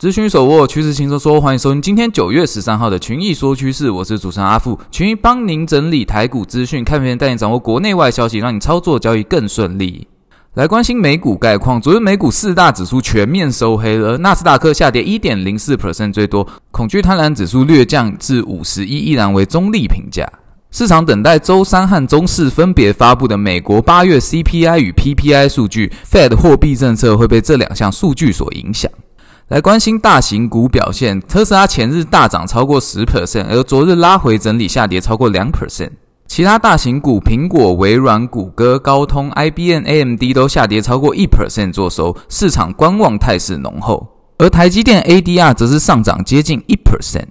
资讯手握趋势轻松说，欢迎收听今天九月十三号的群益说趋势，我是主持人阿富，群益帮您整理台股资讯，看片带你掌握国内外消息，让你操作交易更顺利。来关心美股概况，昨日美股四大指数全面收黑了，纳斯达克下跌一点零四 percent 最多，恐惧贪婪指数略降至五十一，依然为中立评价。市场等待周三和周四分别发布的美国八月 CPI 与 PPI 数据，Fed 货币政策会被这两项数据所影响。来关心大型股表现，特斯拉前日大涨超过十 percent，而昨日拉回整理下跌超过两 percent。其他大型股，苹果、微软、谷歌、高通、IBM、AMD 都下跌超过一 percent 作收，市场观望态势浓厚。而台积电 ADR 则是上涨接近一 percent。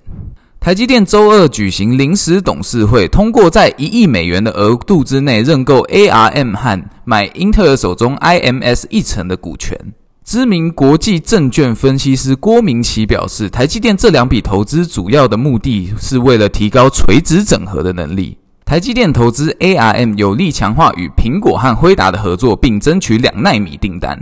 台积电周二举行临时董事会，通过在一亿美元的额度之内认购 ARM 和买英特尔手中 IMS 一成的股权。知名国际证券分析师郭明奇表示，台积电这两笔投资主要的目的是为了提高垂直整合的能力。台积电投资 ARM 有力强化与苹果和辉达的合作，并争取两纳米订单；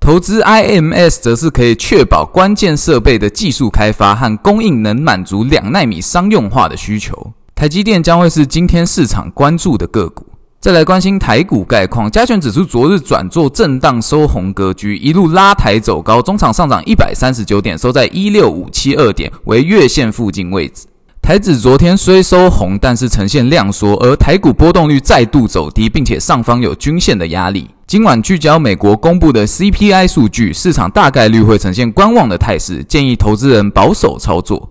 投资 IMS 则是可以确保关键设备的技术开发和供应能满足两纳米商用化的需求。台积电将会是今天市场关注的个股。再来关心台股概况，加权指数昨日转做震荡收红格局，一路拉抬走高，中场上涨一百三十九点，收在一六五七二点，为月线附近位置。台指昨天虽收红，但是呈现量缩，而台股波动率再度走低，并且上方有均线的压力。今晚聚焦美国公布的 CPI 数据，市场大概率会呈现观望的态势，建议投资人保守操作。